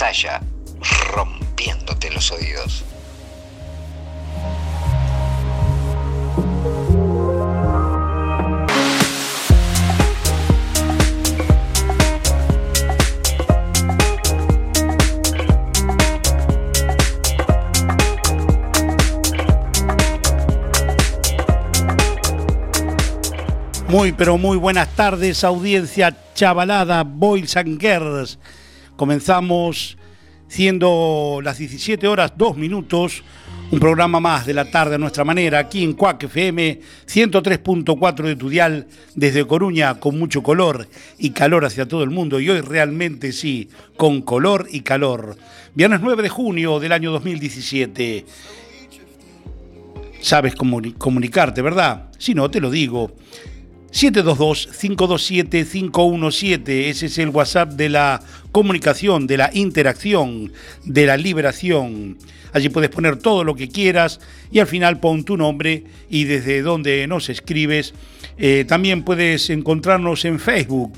Saya, rompiéndote los oídos. Muy, pero muy buenas tardes, audiencia chavalada, boys and girls. Comenzamos siendo las 17 horas 2 minutos, un programa más de la tarde a nuestra manera, aquí en Cuac FM 103.4 de Tudial, desde Coruña, con mucho color y calor hacia todo el mundo. Y hoy realmente sí, con color y calor. Viernes 9 de junio del año 2017. Sabes comuni- comunicarte, ¿verdad? Si no, te lo digo. 722-527-517. Ese es el WhatsApp de la comunicación, de la interacción, de la liberación. Allí puedes poner todo lo que quieras y al final pon tu nombre y desde donde nos escribes. Eh, también puedes encontrarnos en Facebook.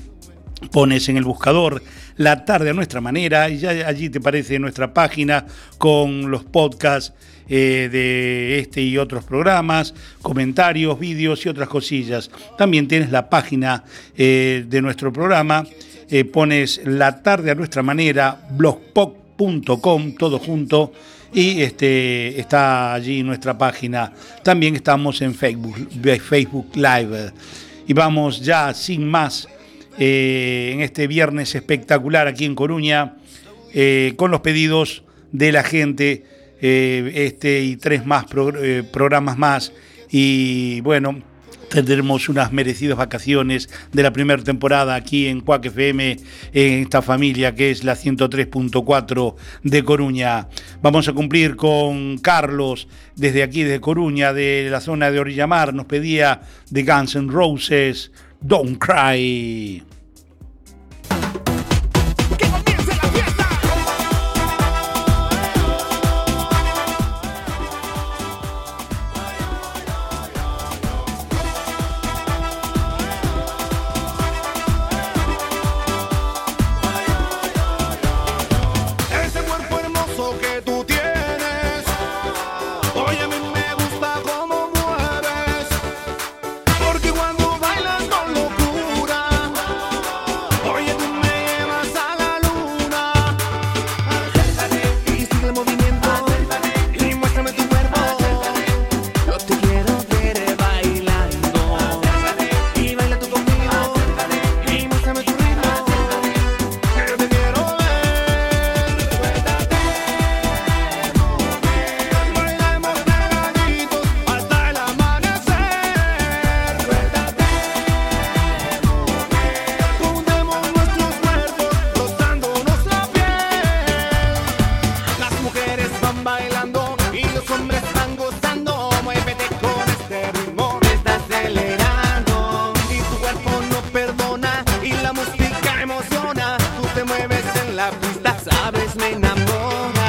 Pones en el buscador la tarde a nuestra manera y ya allí te aparece nuestra página con los podcasts eh, de este y otros programas, comentarios, vídeos y otras cosillas. También tienes la página eh, de nuestro programa, eh, pones la tarde a nuestra manera, blogspot.com, todo junto. Y este, está allí nuestra página. También estamos en Facebook, Facebook Live. Y vamos ya sin más en este viernes espectacular aquí en Coruña, con los pedidos de la gente, eh, este y tres más eh, programas más. Y bueno, tendremos unas merecidas vacaciones de la primera temporada aquí en Cuac FM, en esta familia que es la 103.4 de Coruña. Vamos a cumplir con Carlos desde aquí, desde Coruña, de la zona de Orillamar. Nos pedía de Guns N' Roses, Don't Cry. mueves en la pista, sabes, me enamora.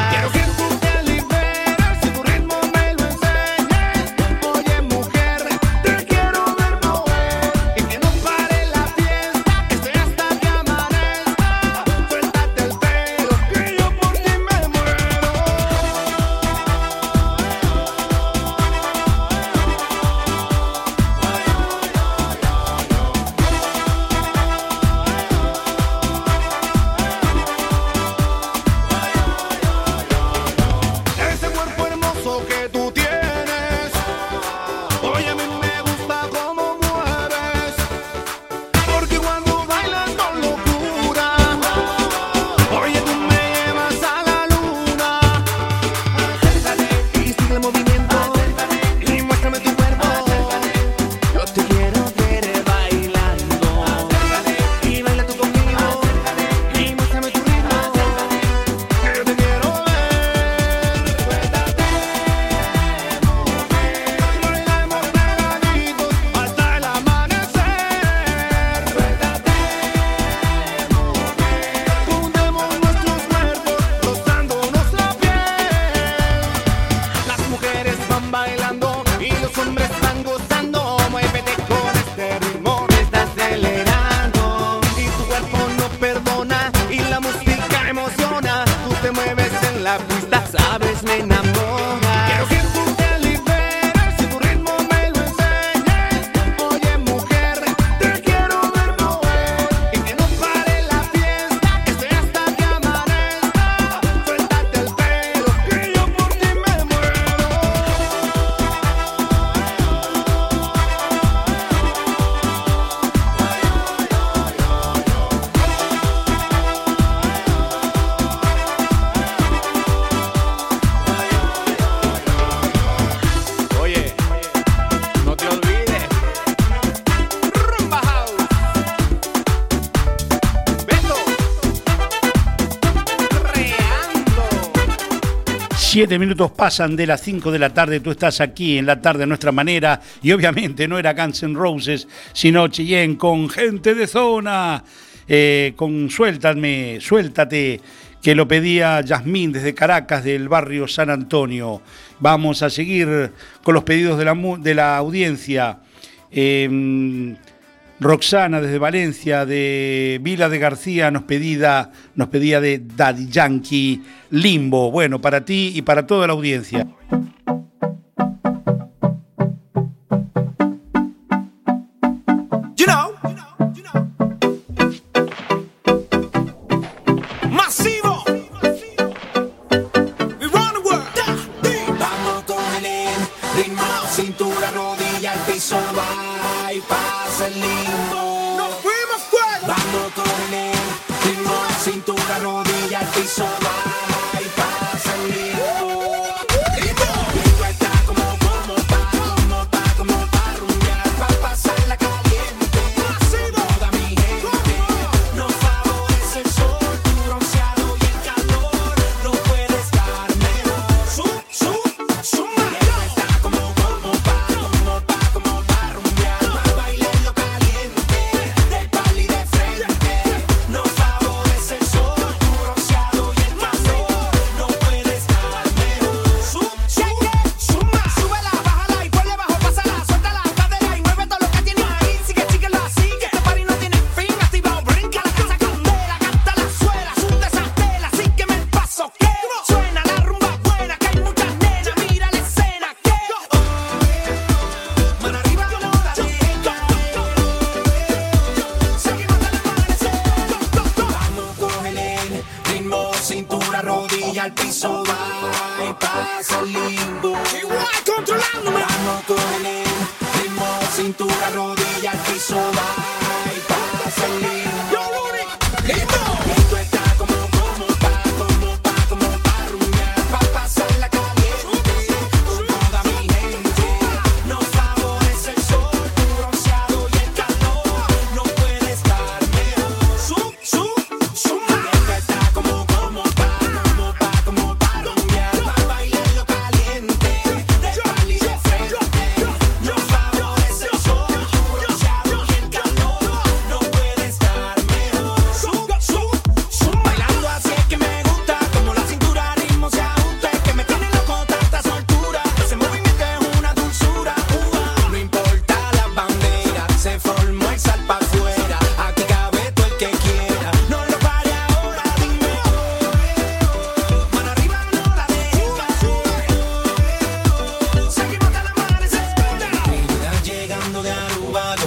Siete minutos pasan de las 5 de la tarde, tú estás aquí en la tarde a nuestra manera y obviamente no era Guns N' Roses, sino Chillén con gente de zona, eh, con Suéltame, Suéltate, que lo pedía Yasmín desde Caracas, del barrio San Antonio. Vamos a seguir con los pedidos de la, de la audiencia. Eh, Roxana desde Valencia, de Vila de García, nos, nos pedía de Daddy Yankee Limbo. Bueno, para ti y para toda la audiencia.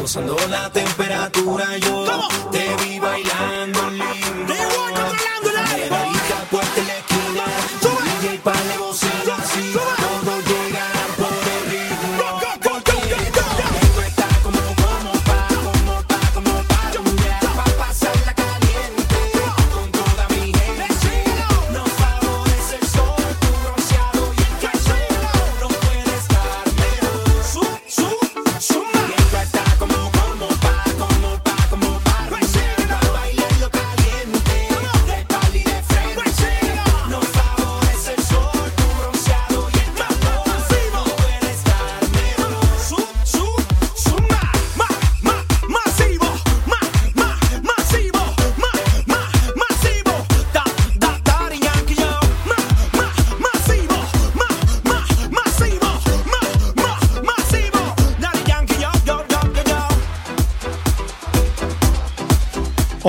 Gozando la temperatura yo.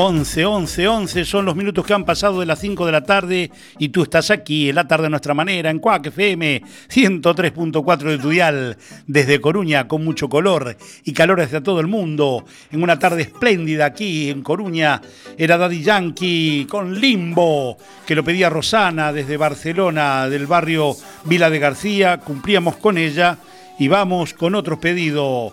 11, 11, 11 son los minutos que han pasado de las 5 de la tarde y tú estás aquí en la tarde a nuestra manera en Cuac FM 103.4 de tu dial desde Coruña con mucho color y calor hacia todo el mundo en una tarde espléndida aquí en Coruña era Daddy Yankee con Limbo que lo pedía Rosana desde Barcelona del barrio Vila de García cumplíamos con ella y vamos con otro pedido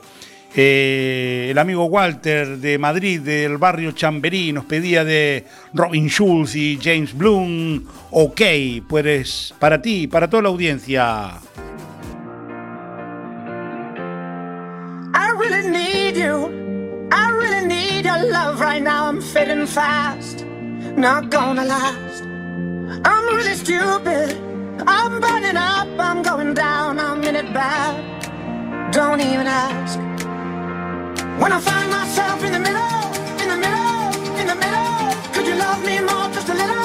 eh, el amigo Walter de Madrid, del barrio Chamberí, nos pedía de Robin Schulz y James Bloom. Ok, pues para ti, para toda la audiencia. I really need you. I really need your love right now. I'm fading fast, not gonna last. I'm really stupid. I'm burning up. I'm going down. I'm in it bad. Don't even ask. When I find myself in the middle, in the middle, in the middle, could you love me more, just a little,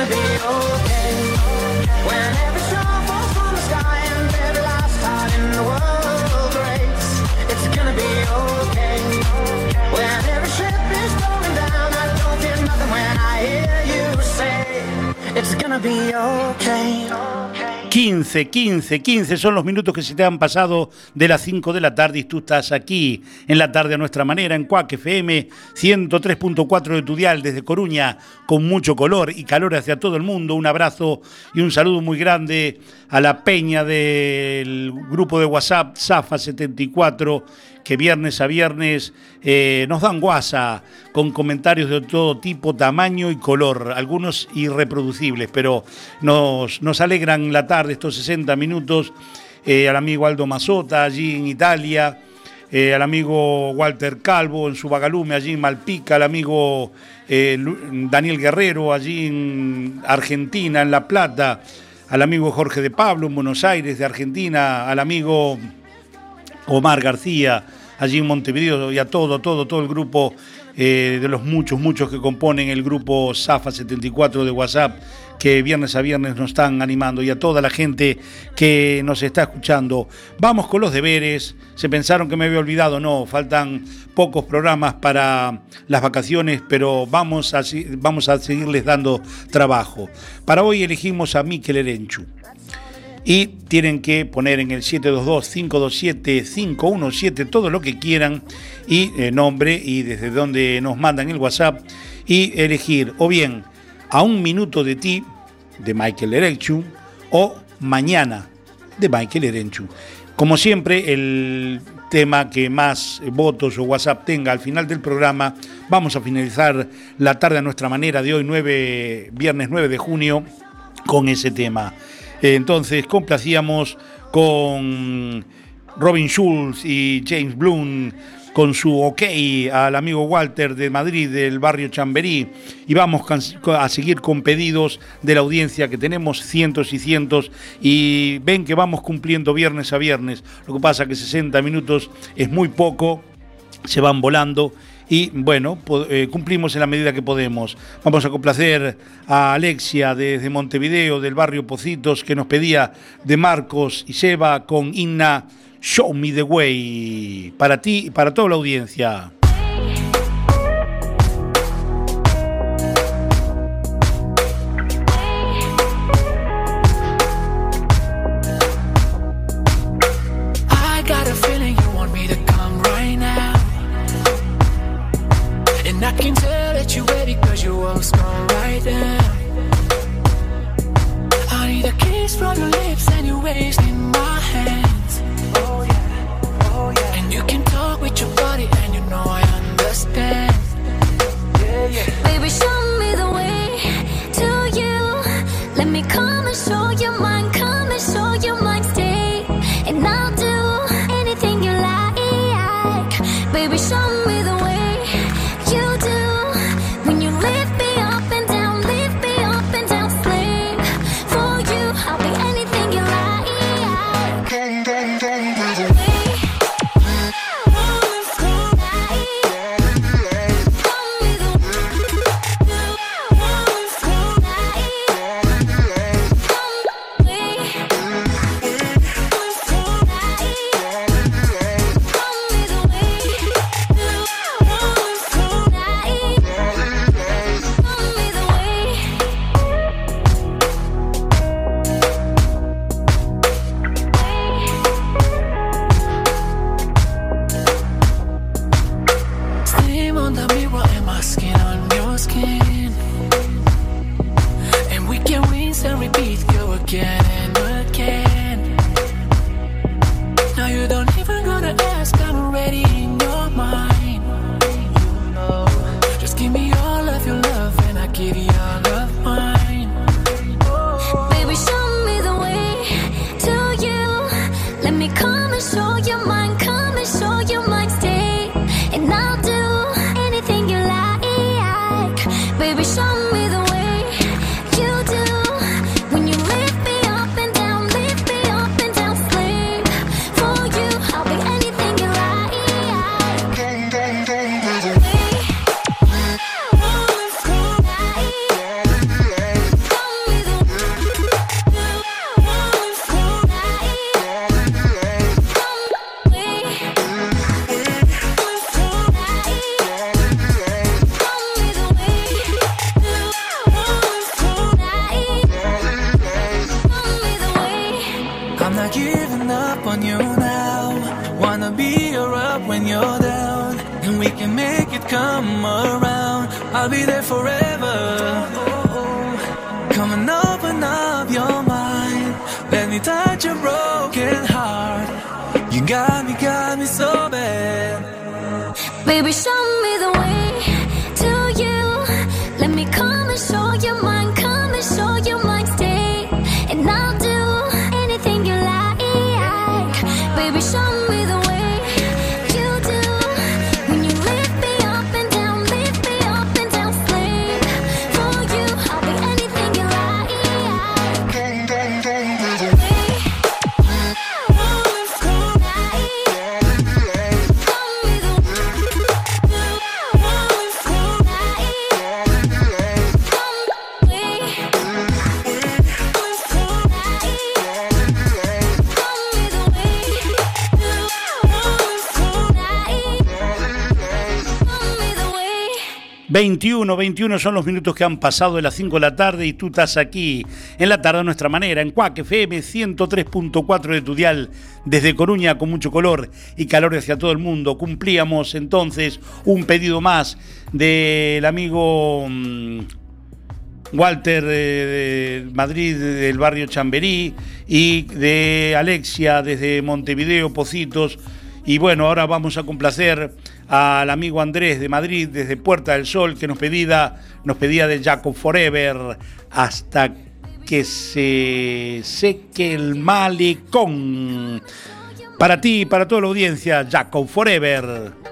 Gonna be okay. When every star falls from the sky and every last heart in the world breaks. It's gonna be okay. When every ship is going down, I don't feel nothing when I hear you say it's gonna be okay. 15, 15, 15 son los minutos que se te han pasado de las 5 de la tarde y tú estás aquí en la tarde a nuestra manera en Cuac FM 103.4 de tu dial desde Coruña con mucho color y calor hacia todo el mundo. Un abrazo y un saludo muy grande a la peña del grupo de WhatsApp Zafa 74 que viernes a viernes eh, nos dan guasa con comentarios de todo tipo, tamaño y color, algunos irreproducibles, pero nos, nos alegran la tarde estos 60 minutos. eh, al amigo Aldo Mazota allí en Italia, eh, al amigo Walter Calvo en su Bagalume allí en Malpica, al amigo Daniel Guerrero allí en Argentina, en La Plata, al amigo Jorge de Pablo en Buenos Aires de Argentina, al amigo Omar García, allí en Montevideo, y a todo, todo, todo el grupo eh, de los muchos, muchos que componen el grupo Zafa 74 de WhatsApp, que viernes a viernes nos están animando, y a toda la gente que nos está escuchando. Vamos con los deberes. Se pensaron que me había olvidado, no, faltan pocos programas para las vacaciones, pero vamos vamos a seguirles dando trabajo. Para hoy elegimos a Miquel Erenchu. Y tienen que poner en el 722-527-517 todo lo que quieran y eh, nombre y desde donde nos mandan el WhatsApp y elegir o bien a un minuto de ti de Michael Erenchu o mañana de Michael Erenchu. Como siempre, el tema que más votos o WhatsApp tenga al final del programa, vamos a finalizar la tarde a nuestra manera de hoy, 9, viernes 9 de junio, con ese tema. Entonces, complacíamos con Robin Schulz y James Bloom con su ok al amigo Walter de Madrid, del barrio Chamberí, y vamos a seguir con pedidos de la audiencia que tenemos cientos y cientos, y ven que vamos cumpliendo viernes a viernes. Lo que pasa que 60 minutos es muy poco, se van volando. Y bueno, eh, cumplimos en la medida que podemos. Vamos a complacer a Alexia desde Montevideo, del barrio Pocitos, que nos pedía de Marcos y Seba con Inna Show Me the Way. Para ti y para toda la audiencia. 21, 21 son los minutos que han pasado de las 5 de la tarde y tú estás aquí en la tarde a nuestra manera, en Cuac FM 103.4 de tu dial, desde Coruña con mucho color y calor hacia todo el mundo. Cumplíamos entonces un pedido más del amigo mm, Walter de, de Madrid, del barrio Chamberí, y de Alexia desde Montevideo, Pocitos. Y bueno, ahora vamos a complacer al amigo Andrés de Madrid, desde Puerta del Sol, que nos pedía, nos pedía de Jacob Forever hasta que se seque el malecón. Para ti y para toda la audiencia, Jacob Forever.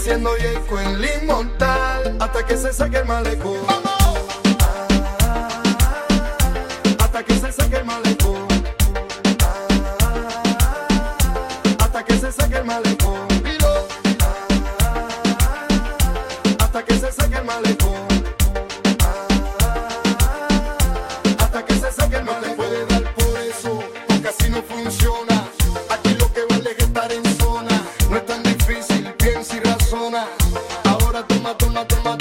Siendo Yeco el inmortal hasta que se saque el malecón. Ahora toma, toma, toma,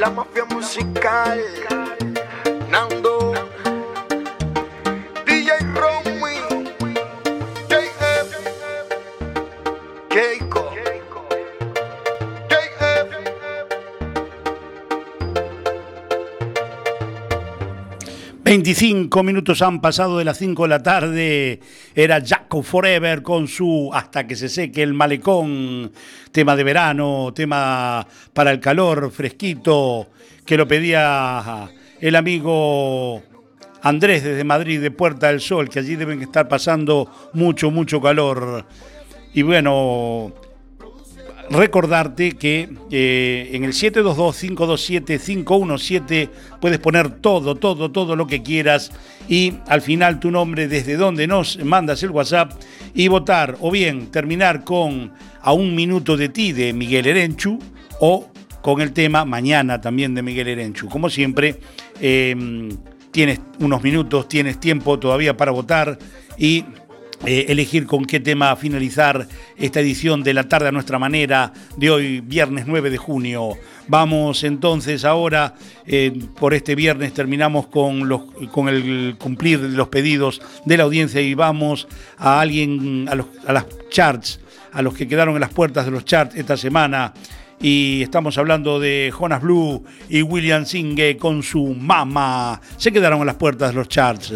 la mafia musical. 25 minutos han pasado de las 5 de la tarde. Era Jaco Forever con su Hasta que se seque el malecón. Tema de verano, tema para el calor, fresquito, que lo pedía el amigo Andrés desde Madrid, de Puerta del Sol, que allí deben estar pasando mucho, mucho calor. Y bueno, recordarte que eh, en el 722-527-517 puedes poner todo, todo, todo lo que quieras y al final tu nombre desde donde nos mandas el WhatsApp y votar o bien terminar con A un minuto de ti de Miguel Erenchu o con el tema Mañana también de Miguel Erenchu. Como siempre, eh, tienes unos minutos, tienes tiempo todavía para votar y eh, elegir con qué tema finalizar esta edición de la tarde a nuestra manera de hoy, viernes 9 de junio. Vamos entonces ahora, eh, por este viernes terminamos con, los, con el cumplir los pedidos de la audiencia y vamos a alguien, a, los, las charts, a los que quedaron en las puertas de los charts esta semana. Y estamos hablando de Jonas Blue y William Singe con su Mama. Se quedaron a las puertas de los charts.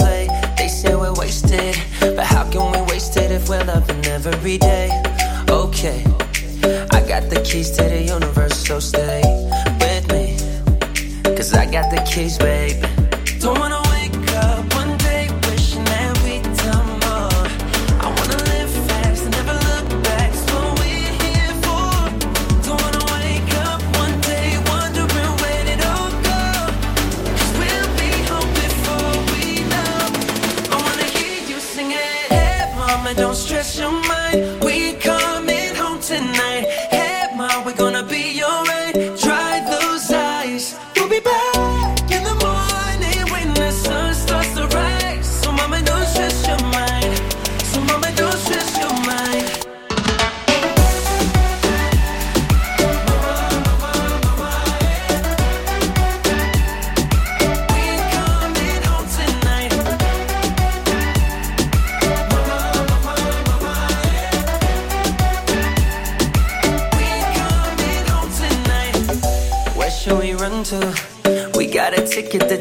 Play. They say we're wasted, but how can we waste it if we're loving every day? Okay, I got the keys to the universe, so stay with me. Cause I got the keys, babe. Don't wanna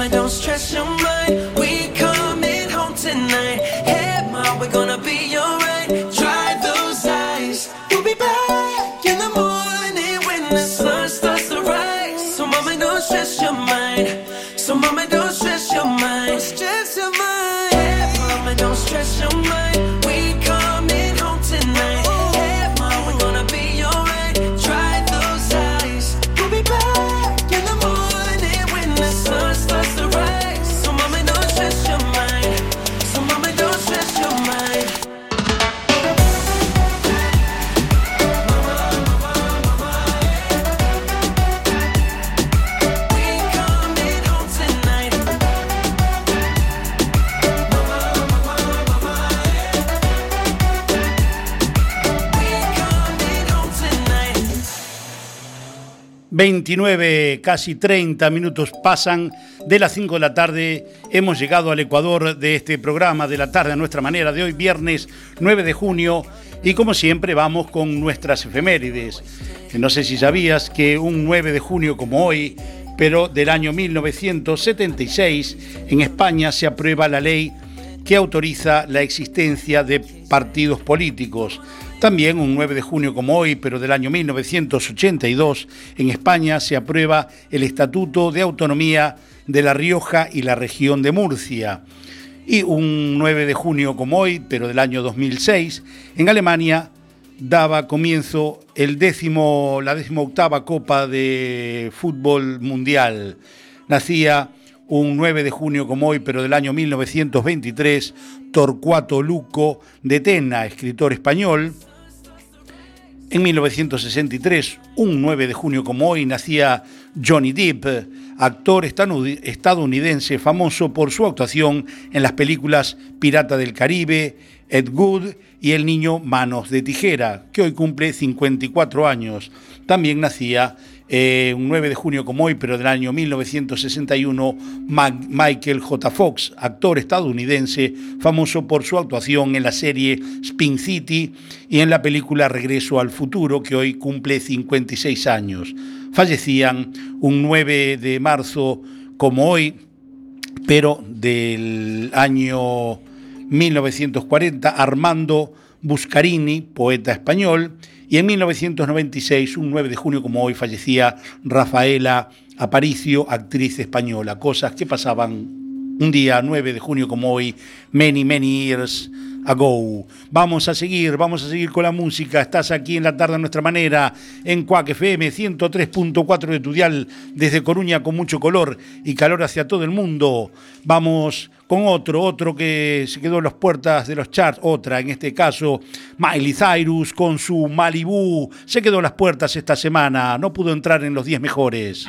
Mama, don't stress your mind. We 29, casi 30 minutos pasan de las 5 de la tarde. Hemos llegado al Ecuador de este programa de la tarde a nuestra manera de hoy, viernes 9 de junio. Y como siempre vamos con nuestras efemérides. No sé si sabías que un 9 de junio como hoy, pero del año 1976, en España se aprueba la ley que autoriza la existencia de partidos políticos. También un 9 de junio como hoy, pero del año 1982, en España se aprueba el Estatuto de Autonomía de La Rioja y la región de Murcia. Y un 9 de junio como hoy, pero del año 2006, en Alemania daba comienzo la décimo octava Copa de Fútbol Mundial. Nacía un 9 de junio como hoy, pero del año 1923, Torcuato Luco de Tena, escritor español. En 1963, un 9 de junio como hoy, nacía Johnny Depp, actor estadounidense famoso por su actuación en las películas Pirata del Caribe, Ed Wood y El niño Manos de Tijera, que hoy cumple 54 años. También nacía eh, un 9 de junio como hoy, pero del año 1961, Ma- Michael J. Fox, actor estadounidense famoso por su actuación en la serie Spin City y en la película Regreso al Futuro, que hoy cumple 56 años. Fallecían un 9 de marzo como hoy, pero del año 1940, Armando Buscarini, poeta español, y en 1996, un 9 de junio como hoy, fallecía Rafaela Aparicio, actriz española. Cosas que pasaban Un día 9 de junio como hoy, many, many years ago. Vamos a seguir, vamos a seguir con la música. Estás aquí en la tarde a nuestra manera, en Cuac FM 103.4 de tu dial, desde Coruña con mucho color y calor hacia todo el mundo. Vamos con otro, otro que se quedó en las puertas de los charts, otra, en este caso, Miley Cyrus con su Malibu. Se quedó en las puertas esta semana, no pudo entrar en los 10 mejores.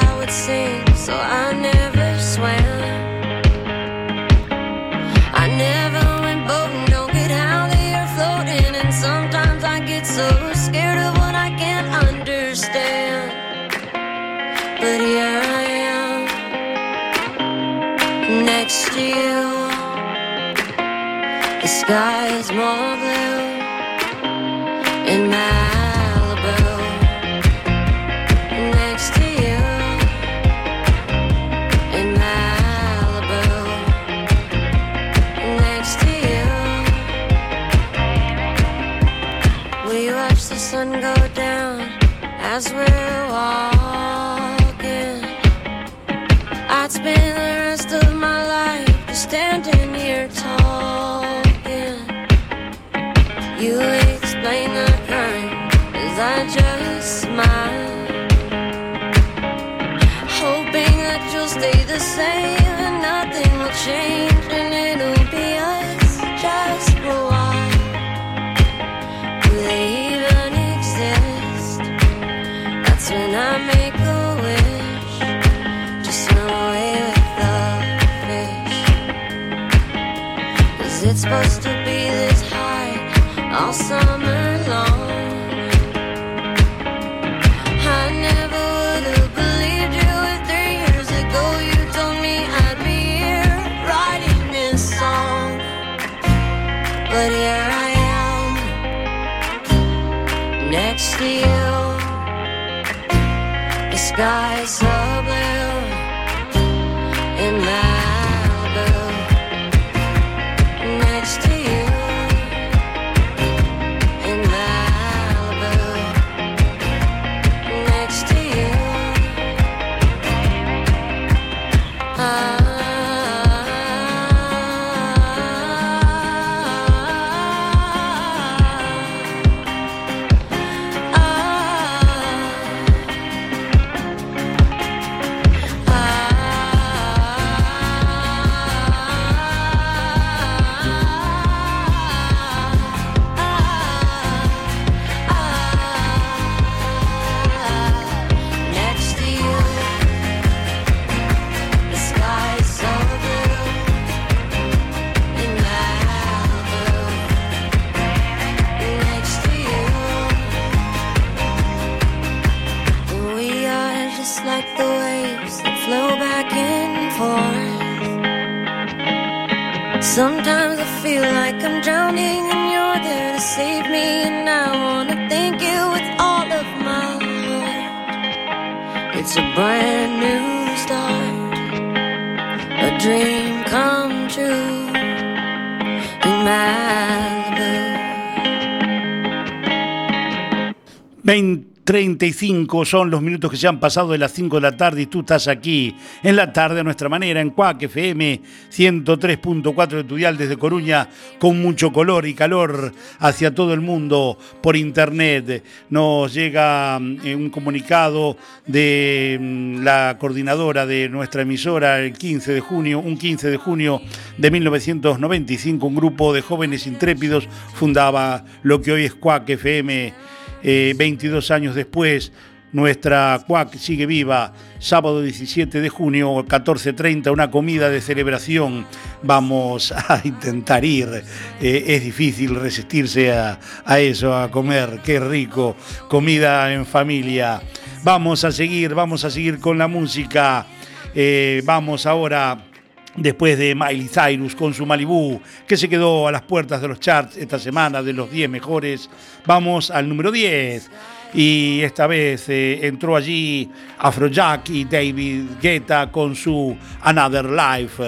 so I never swam. I never went boating, don't get how they are floating. And sometimes I get so scared of what I can't understand. But here I am, next to you. The sky is more blue in Malibu. As we're walking. I'd spend the rest of my life just standing here talking. You explain the current as I just smile hoping that you'll stay the same and nothing will change next to you. The sky's so 35 son los minutos que se han pasado de las 5 de la tarde y tú estás aquí en la tarde a nuestra manera en Cuac FM 103.4 de tu dial desde Coruña con mucho color y calor hacia todo el mundo por internet. Nos llega mm, un comunicado de mm, la coordinadora de nuestra emisora el 15 de junio, un 15 de junio de 1995, un grupo de jóvenes intrépidos fundaba lo que hoy es Cuac FM. Eh, 22 años después, nuestra CUAC sigue viva. Sábado 17 de junio, 14.30, una comida de celebración. Vamos a intentar ir. Eh, es difícil resistirse a, a eso, a comer. Qué rico. Comida en familia. Vamos a seguir, vamos a seguir con la música. Eh, vamos ahora, después de Miley Cyrus con su Malibu, que se quedó a las puertas de los charts esta semana, de los 10 mejores. Vamos al número 10. Y esta vez eh, entró allí Afrojack y David Guetta con su Another Life.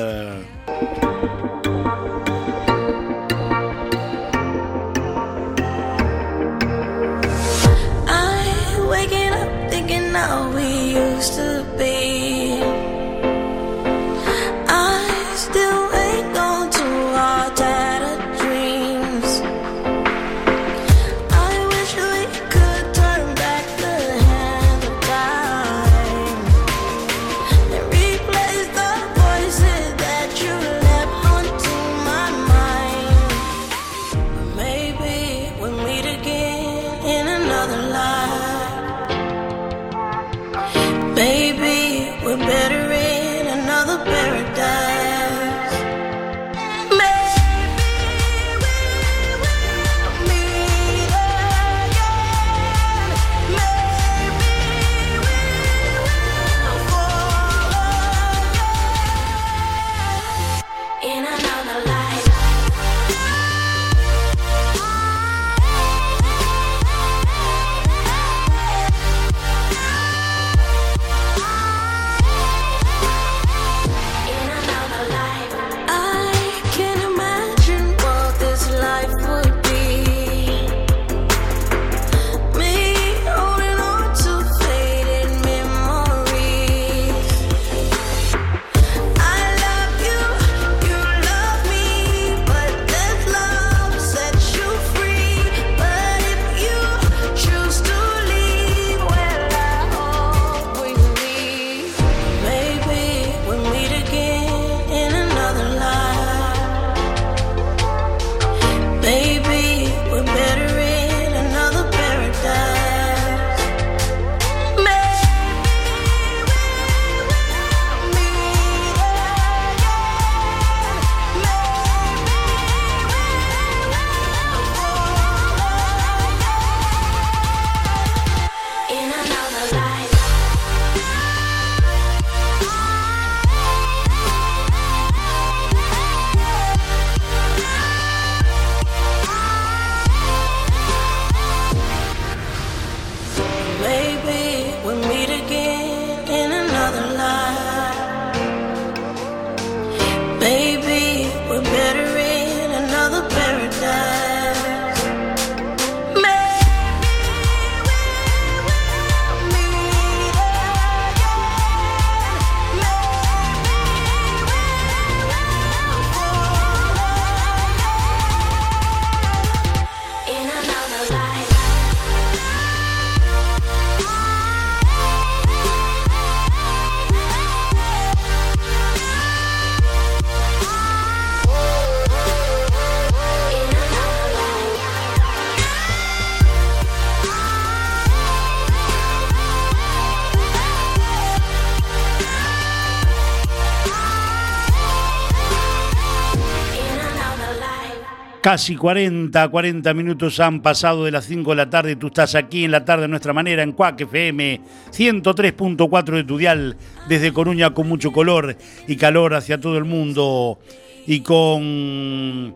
Casi 40, 40 minutos han pasado de las 5 de la tarde. Tú estás aquí en la tarde de nuestra manera en Cuac FM 103.4 de tu dial desde Coruña con mucho color y calor hacia todo el mundo. Y con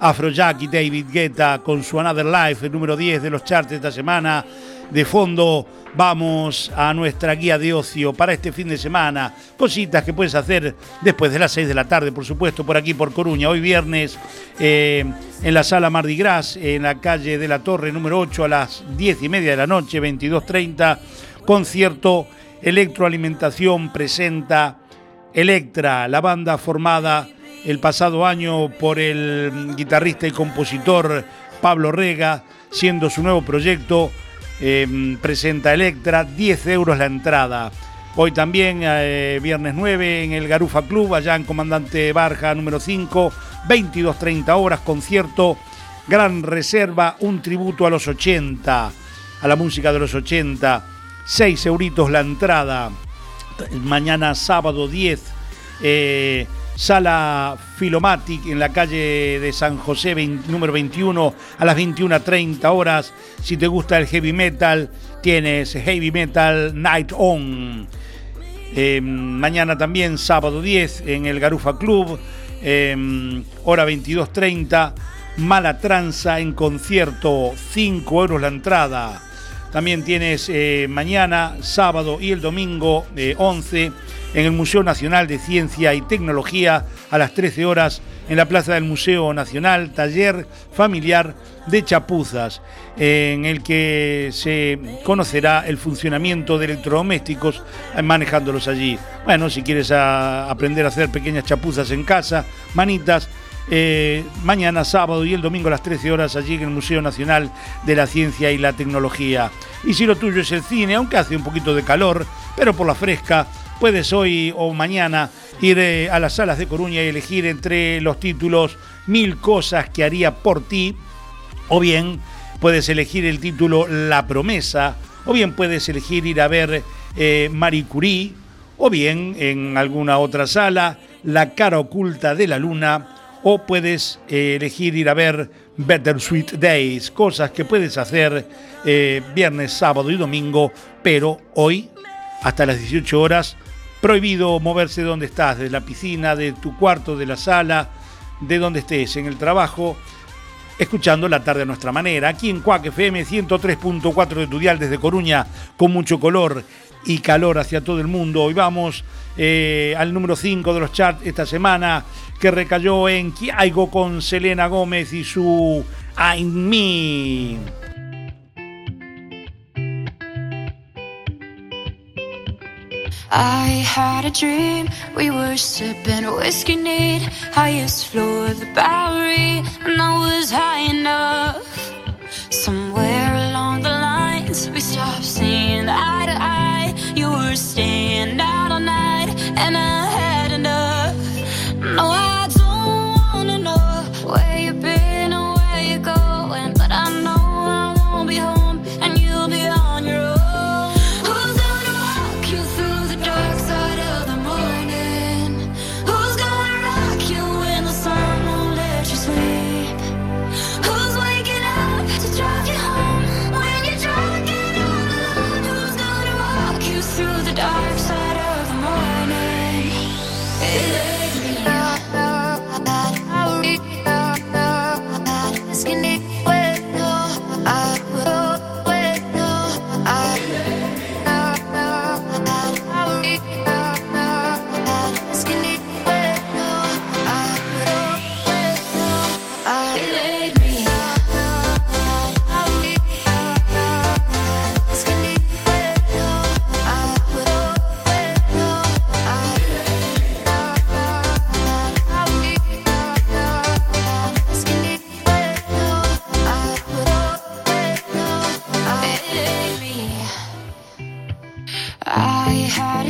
Afrojack y David Guetta con su Another Life, el número 10 de los charts de esta semana. De fondo vamos a nuestra guía de ocio para este fin de semana. Cositas que puedes hacer después de las 6 de la tarde, por supuesto, por aquí por Coruña. Hoy viernes eh, en la sala Mardi Gras, en la calle de la Torre número 8 a las 10 y media de la noche, 22.30. Concierto Electroalimentación presenta Electra, la banda formada el pasado año por el guitarrista y compositor Pablo Rega, siendo su nuevo proyecto, eh, presenta Electra, 10 euros la entrada. Hoy también, eh, viernes 9, en el Garufa Club, allá en Comandante Barja número 5, 22.30 horas, concierto, gran reserva, un tributo a los 80, a la música de los 80, 6 euritos la entrada. Mañana sábado 10, eh, Sala Filomatic en la calle de San José, número 21, a las 21.30 horas. Si te gusta el heavy metal, tienes Heavy Metal Night On. Eh, mañana también, sábado 10, en el Garufa Club, eh, hora 22.30. Mala Tranza en concierto, 5 euros la entrada. También tienes eh, mañana, sábado y el domingo eh, 11 en el Museo Nacional de Ciencia y Tecnología a las 13 horas en la Plaza del Museo Nacional, taller familiar de chapuzas, en el que se conocerá el funcionamiento de electrodomésticos manejándolos allí. Bueno, si quieres aprender a hacer pequeñas chapuzas en casa, manitas, eh, mañana sábado y el domingo a las 13 horas allí en el Museo Nacional de la Ciencia y la Tecnología. Y si lo tuyo es el cine, aunque hace un poquito de calor, pero por la fresca, puedes hoy o mañana ir eh, a las salas de Coruña y elegir entre los títulos Mil cosas que haría por ti, o bien puedes elegir el título La promesa, o bien puedes elegir ir a ver eh, Marie Curie, o bien en alguna otra sala La cara oculta de la luna, o puedes eh, elegir ir a ver Better Sweet Days, cosas que puedes hacer eh, viernes, sábado y domingo, pero hoy hasta las 18 horas prohibido moverse de donde estás, de la piscina, de tu cuarto, de la sala, de donde estés, en el trabajo, escuchando la tarde a nuestra manera, aquí en Cuac FM 103.4 de Tudial desde Coruña, con mucho color y calor hacia todo el mundo. Hoy vamos eh, al número 5 de los charts esta semana, que recayó en Kiaigo con Selena Gómez y su I'm Me. I had a dream, we were sipping whiskey neat, highest floor of the Bowery, and I was high enough. Somewhere along the lines, we stopped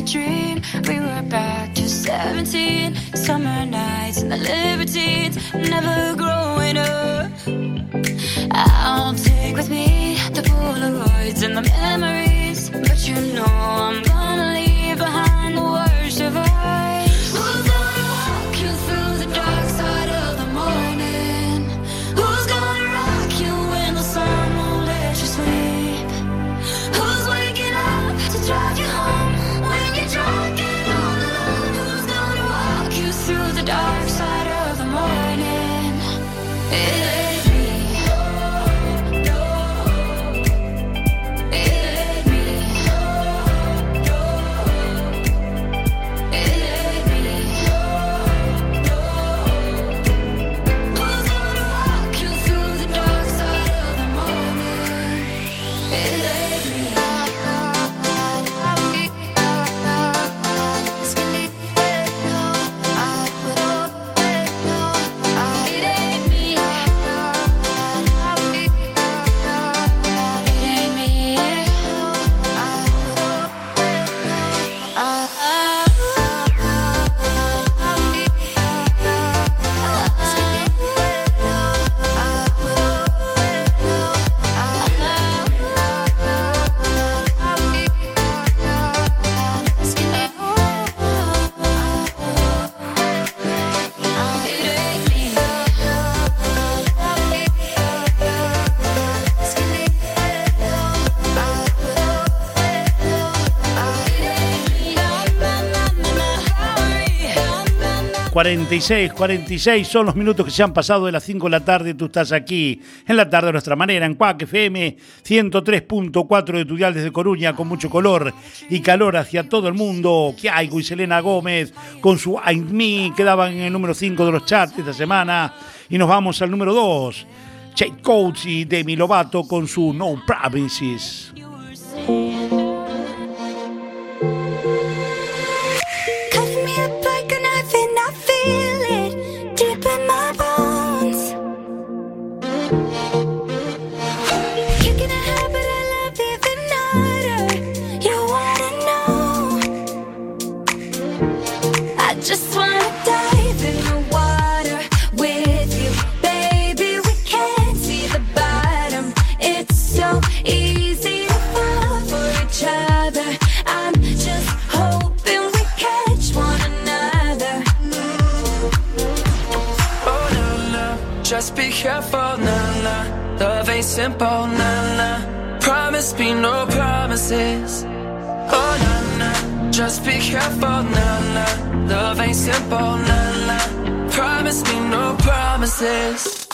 dream, we were back to 17 Summer nights and the libertines, never growing up. I'll take with me the Polaroids and the memories. But you know I'm gonna 46, 46 son los minutos que se han pasado de las 5 de la tarde. Tú estás aquí en la tarde de nuestra manera, en Cuac FM 103.4 de tu dial desde Coruña, con mucho color y calor hacia todo el mundo. Kiaigo y Selena Gómez con su I'm Me quedaban en el número 5 de los charts esta semana. Y nos vamos al número 2. Jake Coates y Demi Lovato con su No Promises. Simple, nah, nah. Promise me no promises. Oh, nah, nah. Just be careful, nah, nah. Love ain't simple, nah, nah. Promise me no promises.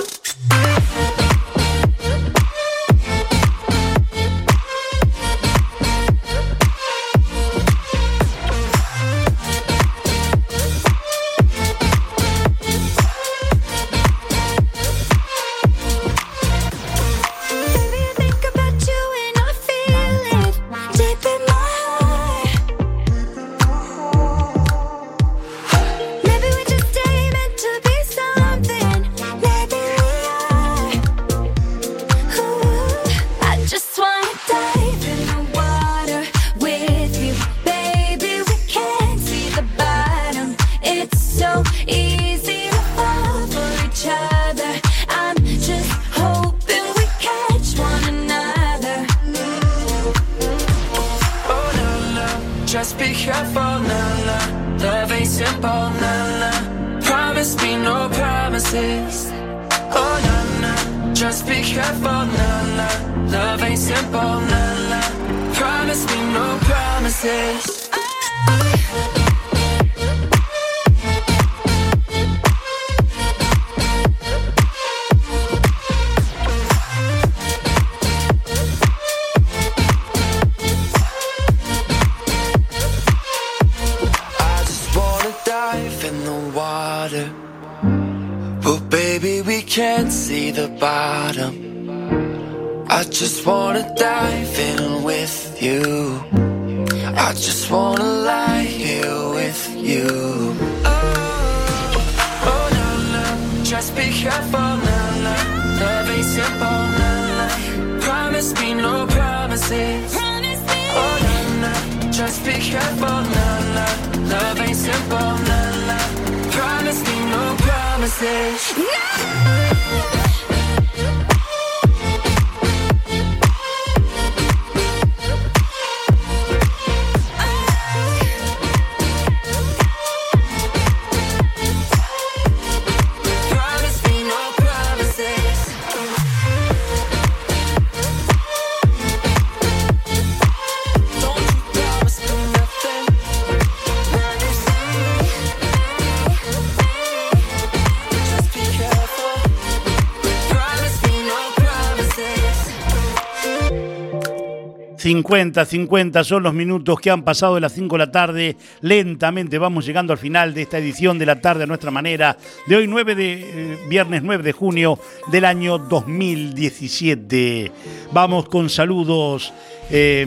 50, 50 son los minutos que han pasado de las 5 de la tarde. Lentamente vamos llegando al final de esta edición de la tarde a nuestra manera. De hoy, 9 de, eh, viernes 9 de junio del año 2017. Vamos con saludos. eh,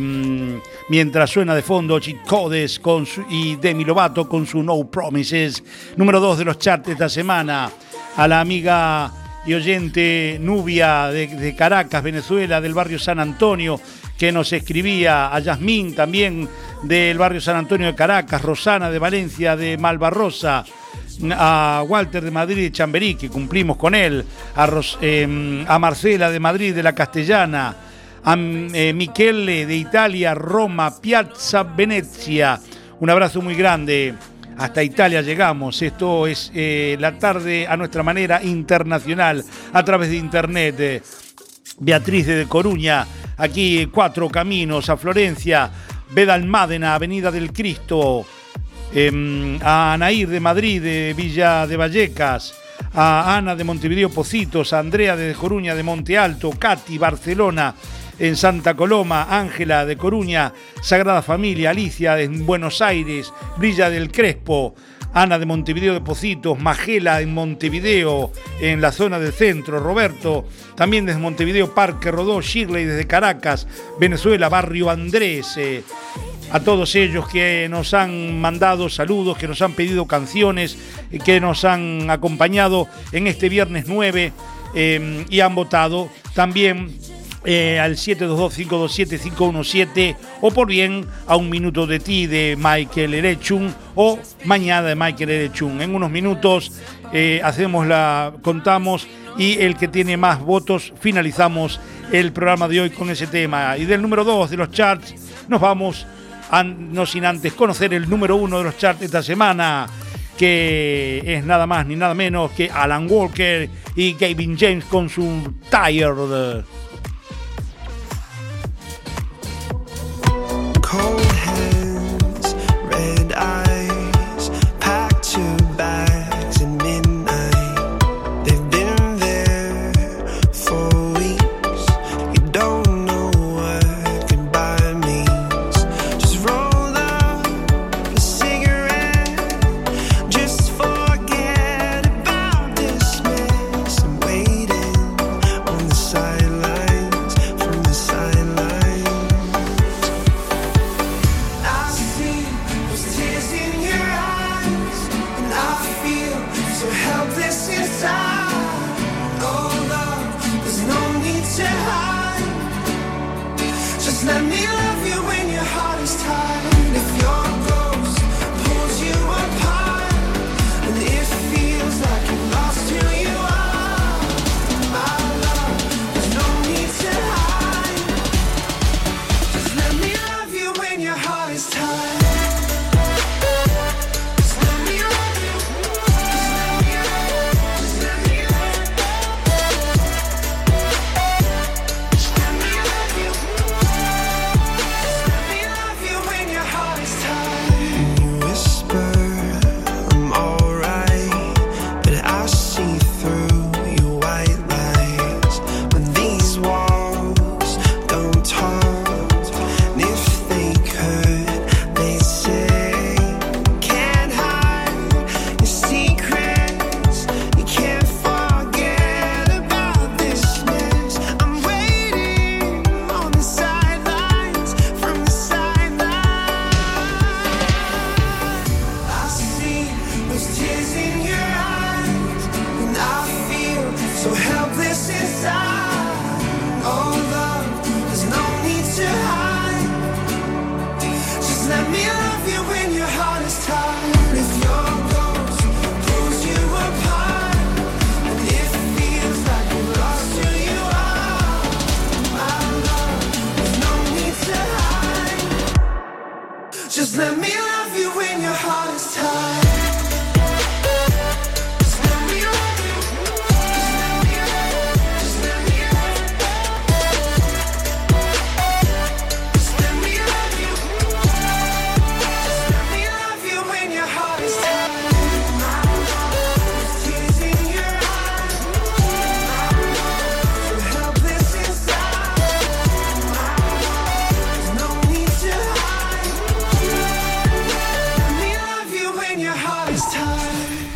mientras suena de fondo Cheat Codes con su- y Demi Lovato con su No Promises. Número 2 de los charts de esta semana. A la amiga y oyente Nubia de Caracas, Venezuela, del barrio San Antonio, que nos escribía, a Yasmín también del barrio San Antonio de Caracas, Rosana de Valencia, de Malvarrosa, a Walter de Madrid de Chamberí, que cumplimos con él, a, a Marcela de Madrid de la Castellana, a eh, Michele de Italia, Roma, Piazza Venezia. Un abrazo muy grande. Hasta Italia llegamos. Esto es eh, la tarde a nuestra manera internacional a través de internet. Beatriz de Coruña, aquí Cuatro Caminos, a Florencia, Bedalmádena, Avenida del Cristo, em, a Anaír de Madrid, de Villa de Vallecas, a Ana de Montevideo Pocitos, a Andrea de Coruña de Monte Alto, Katy Barcelona en Santa Coloma, Ángela de Coruña, Sagrada Familia, Alicia en Buenos Aires, Brilla del Crespo, Ana de Montevideo de Pocitos, Magela en Montevideo, en la zona del centro, Roberto, también desde Montevideo, Parque Rodó, Shirley desde Caracas, Venezuela, Barrio Andrés, eh, a todos ellos que nos han mandado saludos, que nos han pedido canciones, eh, que nos han acompañado en este viernes 9 eh, y han votado también eh, al 722-527-517 o por bien a un minuto de ti de Michael Erechun o mañana de Michael Erechun. En unos minutos eh, hacemos la, contamos y el que tiene más votos finalizamos el programa de hoy con ese tema. Y del número 2 de los charts nos vamos, an- no sin antes conocer el número 1 de los charts esta semana que es nada más ni nada menos que Alan Walker y Gavin James con su Tired. Cold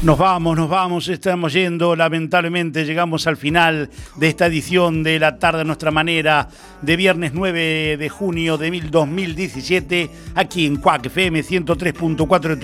Nos vamos, nos vamos, estamos yendo, lamentablemente llegamos al final de esta edición de La tarde a nuestra manera de viernes 9 de junio de mil- 2017 aquí en Quack FM 103.4 de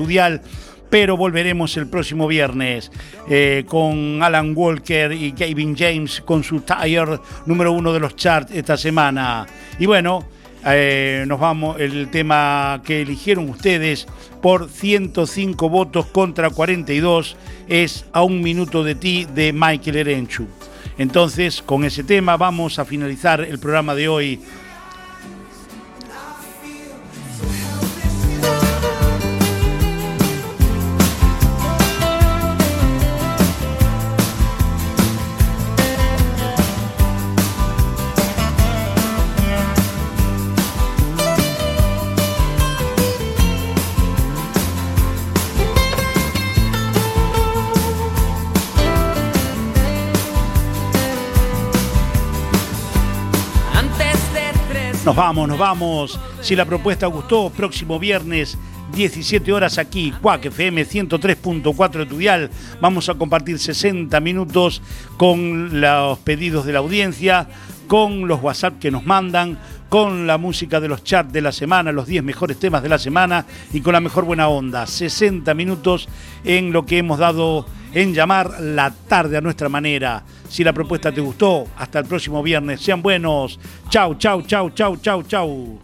pero volveremos el próximo viernes eh, con Alan Walker y Gavin James con su Tire número uno de los charts esta semana. Y bueno, eh, nos vamos, el tema que eligieron ustedes por 105 votos contra 42 es A un minuto de ti de Michael Erenchu. Entonces, con ese tema vamos a finalizar el programa de hoy. Nos vamos, nos vamos. Si la propuesta gustó, próximo viernes 17 horas aquí, Cuac FM 103.4 de tu dial. Vamos a compartir 60 minutos con los pedidos de la audiencia, con los WhatsApp que nos mandan, con la música de los chats de la semana, los 10 mejores temas de la semana y con la mejor buena onda. 60 minutos en lo que hemos dado en llamar la tarde a nuestra manera. Si la propuesta te gustó, hasta el próximo viernes. Sean buenos. Chau, chau, chau, chau, chau, chau.